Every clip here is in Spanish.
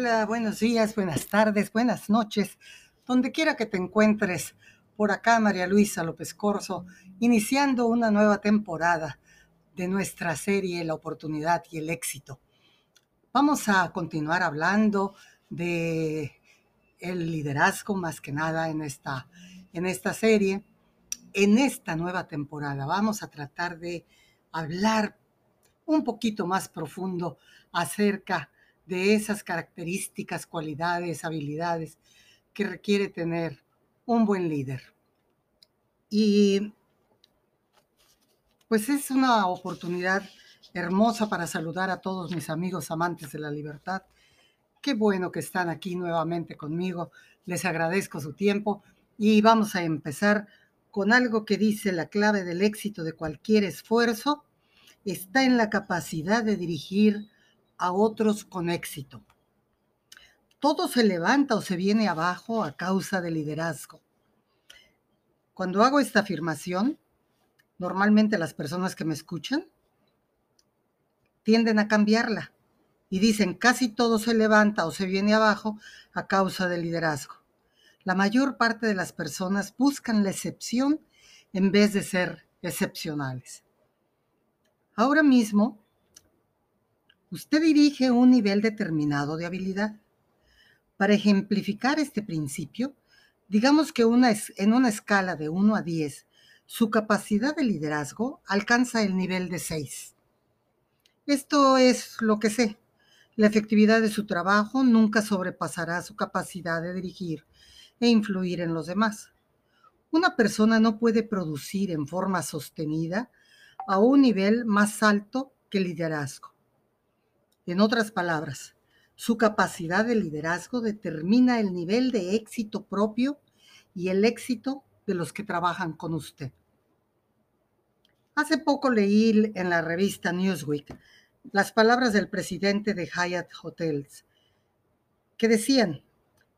Hola, buenos días, buenas tardes, buenas noches, donde quiera que te encuentres. Por acá María Luisa López Corso, iniciando una nueva temporada de nuestra serie La oportunidad y el éxito. Vamos a continuar hablando de el liderazgo más que nada en esta, en esta serie. En esta nueva temporada vamos a tratar de hablar un poquito más profundo acerca de esas características, cualidades, habilidades que requiere tener un buen líder. Y pues es una oportunidad hermosa para saludar a todos mis amigos amantes de la libertad. Qué bueno que están aquí nuevamente conmigo. Les agradezco su tiempo y vamos a empezar con algo que dice la clave del éxito de cualquier esfuerzo está en la capacidad de dirigir a otros con éxito. Todo se levanta o se viene abajo a causa del liderazgo. Cuando hago esta afirmación, normalmente las personas que me escuchan tienden a cambiarla y dicen casi todo se levanta o se viene abajo a causa del liderazgo. La mayor parte de las personas buscan la excepción en vez de ser excepcionales. Ahora mismo usted dirige un nivel determinado de habilidad. Para ejemplificar este principio, digamos que en una escala de 1 a 10, su capacidad de liderazgo alcanza el nivel de 6. Esto es lo que sé. La efectividad de su trabajo nunca sobrepasará su capacidad de dirigir e influir en los demás. Una persona no puede producir en forma sostenida a un nivel más alto que liderazgo. En otras palabras, su capacidad de liderazgo determina el nivel de éxito propio y el éxito de los que trabajan con usted. Hace poco leí en la revista Newsweek las palabras del presidente de Hyatt Hotels, que decían,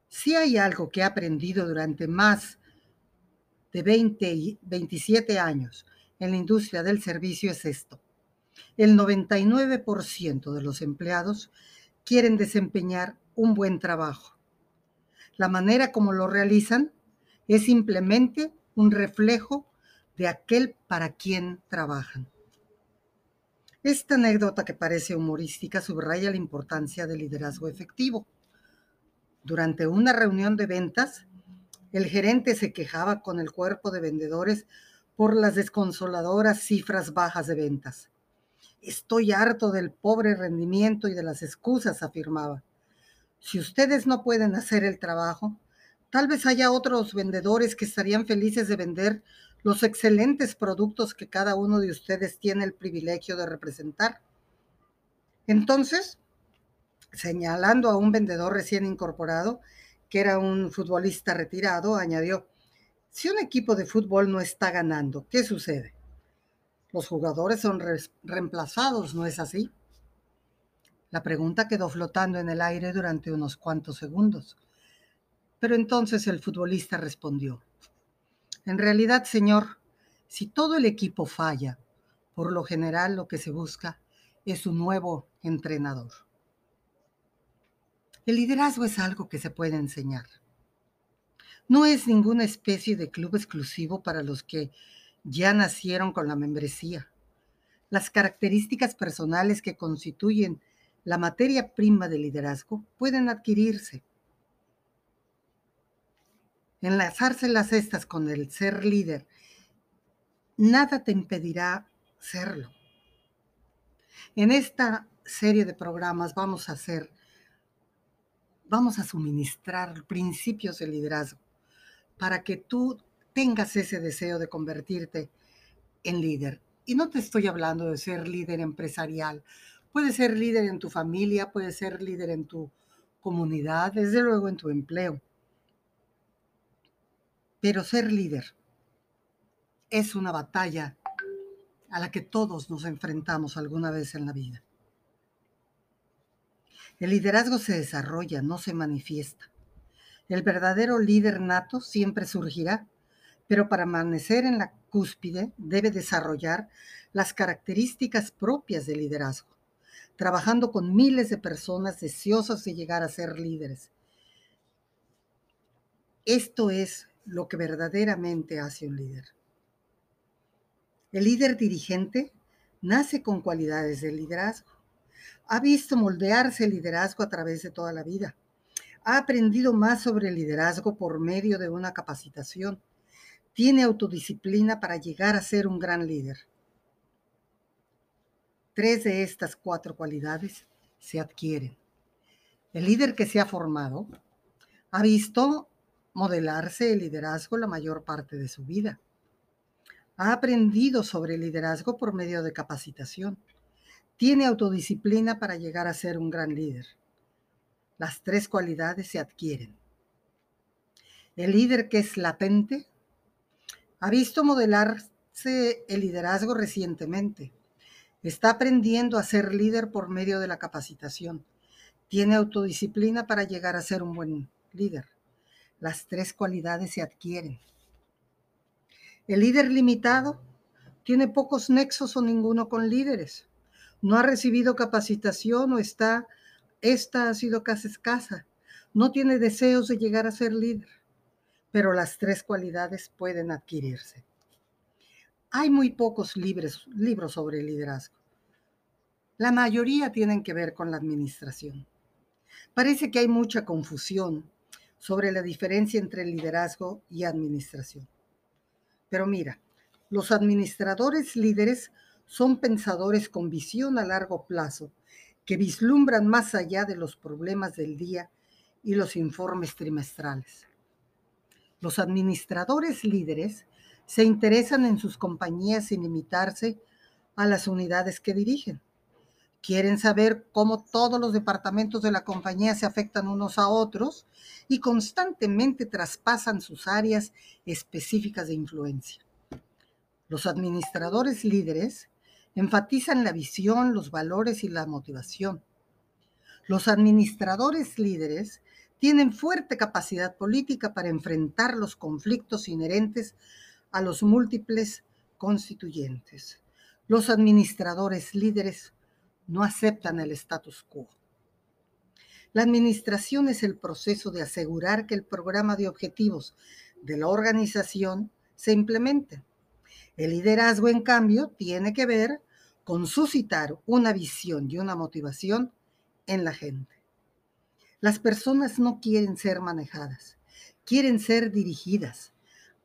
si hay algo que he aprendido durante más de 20 y 27 años en la industria del servicio es esto el 99% de los empleados quieren desempeñar un buen trabajo. La manera como lo realizan es simplemente un reflejo de aquel para quien trabajan. Esta anécdota que parece humorística subraya la importancia del liderazgo efectivo. Durante una reunión de ventas, el gerente se quejaba con el cuerpo de vendedores por las desconsoladoras cifras bajas de ventas. Estoy harto del pobre rendimiento y de las excusas, afirmaba. Si ustedes no pueden hacer el trabajo, tal vez haya otros vendedores que estarían felices de vender los excelentes productos que cada uno de ustedes tiene el privilegio de representar. Entonces, señalando a un vendedor recién incorporado, que era un futbolista retirado, añadió, si un equipo de fútbol no está ganando, ¿qué sucede? Los jugadores son reemplazados, ¿no es así? La pregunta quedó flotando en el aire durante unos cuantos segundos. Pero entonces el futbolista respondió, en realidad, señor, si todo el equipo falla, por lo general lo que se busca es un nuevo entrenador. El liderazgo es algo que se puede enseñar. No es ninguna especie de club exclusivo para los que ya nacieron con la membresía. Las características personales que constituyen la materia prima del liderazgo pueden adquirirse. Enlazárselas estas con el ser líder, nada te impedirá serlo. En esta serie de programas vamos a hacer, vamos a suministrar principios de liderazgo para que tú tengas ese deseo de convertirte en líder. Y no te estoy hablando de ser líder empresarial. Puedes ser líder en tu familia, puedes ser líder en tu comunidad, desde luego en tu empleo. Pero ser líder es una batalla a la que todos nos enfrentamos alguna vez en la vida. El liderazgo se desarrolla, no se manifiesta. El verdadero líder nato siempre surgirá pero para permanecer en la cúspide debe desarrollar las características propias del liderazgo. trabajando con miles de personas deseosas de llegar a ser líderes. Esto es lo que verdaderamente hace un líder. El líder dirigente nace con cualidades de liderazgo. Ha visto moldearse el liderazgo a través de toda la vida. Ha aprendido más sobre el liderazgo por medio de una capacitación. Tiene autodisciplina para llegar a ser un gran líder. Tres de estas cuatro cualidades se adquieren. El líder que se ha formado ha visto modelarse el liderazgo la mayor parte de su vida ha aprendido sobre liderazgo por medio de capacitación. Tiene autodisciplina para llegar a ser un gran líder. Las tres cualidades se adquieren. El líder que es latente ha visto modelarse el liderazgo recientemente. Está aprendiendo a ser líder por medio de la capacitación. Tiene autodisciplina para llegar a ser un buen líder. Las tres cualidades se adquieren. El líder limitado tiene pocos nexos o ninguno con líderes. No ha recibido capacitación o está, esta ha sido casi escasa. No tiene deseos de llegar a ser líder, pero las tres cualidades pueden adquirirse. Hay muy pocos libros, sobre liderazgo. La mayoría tienen que ver con la administración. Parece que hay mucha confusión sobre la diferencia entre liderazgo y administración. Pero mira, los administradores líderes son pensadores con visión a largo plazo, que vislumbran más allá de los problemas del día y los informes trimestrales. Los administradores líderes se interesan en sus compañías sin limitarse a las unidades que dirigen. Quieren saber cómo todos los departamentos de la compañía se afectan unos a otros y constantemente traspasan sus áreas específicas de influencia. Los administradores líderes enfatizan la visión, los valores y la motivación. Los administradores líderes tienen fuerte capacidad política para enfrentar los conflictos inherentes a los múltiples constituyentes. Los administradores líderes no aceptan el status quo. La administración es el proceso de asegurar que el programa de objetivos de la organización se implemente. El liderazgo, en cambio, tiene que ver con suscitar una visión y una motivación en la gente. Las personas no quieren ser manejadas, quieren ser dirigidas.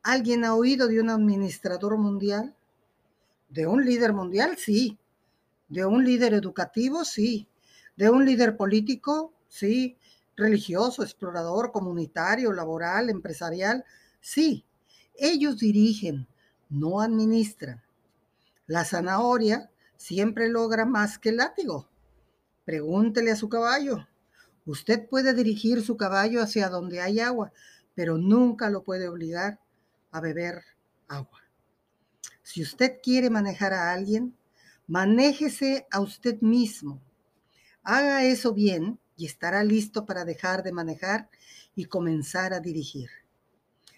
¿Alguien ha oído de un administrador mundial? ¿De un líder mundial? Sí, de un líder educativo, sí. De un líder político, sí. Religioso, explorador, comunitario, laboral, empresarial, sí. Ellos dirigen, no administran. La zanahoria siempre logra más que el látigo. Pregúntele a su caballo. Usted puede dirigir su caballo hacia donde hay agua, pero nunca lo puede obligar a beber agua. Si usted quiere manejar a alguien, Manéjese a usted mismo. Haga eso bien y estará listo para dejar de manejar y comenzar a dirigir.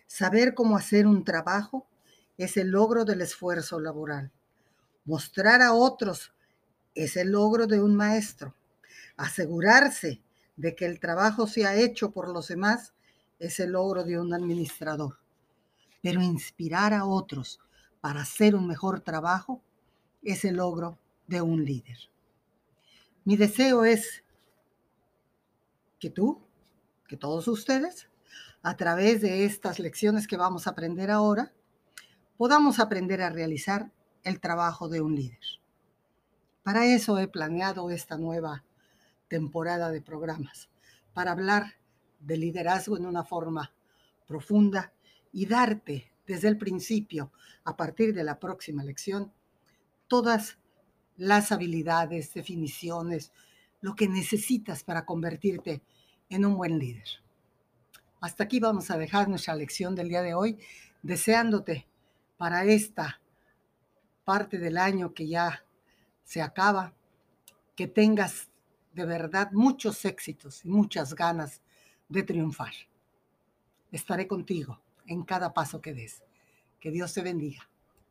Saber cómo hacer un trabajo es el logro del esfuerzo laboral. Mostrar a otros es el logro de un maestro. Asegurarse de que el trabajo sea hecho por los demás es el logro de un administrador. Pero inspirar a otros para hacer un mejor trabajo es el logro de un líder. Mi deseo es que tú, que todos ustedes, a través de estas lecciones que vamos a aprender ahora, podamos aprender a realizar el trabajo de un líder. Para eso he planeado esta nueva temporada de programas, para hablar de liderazgo en una forma profunda y darte desde el principio, a partir de la próxima lección, todas las habilidades, definiciones, lo que necesitas para convertirte en un buen líder. Hasta aquí vamos a dejar nuestra lección del día de hoy, deseándote para esta parte del año que ya se acaba, que tengas de verdad muchos éxitos y muchas ganas de triunfar. Estaré contigo en cada paso que des. Que Dios te bendiga.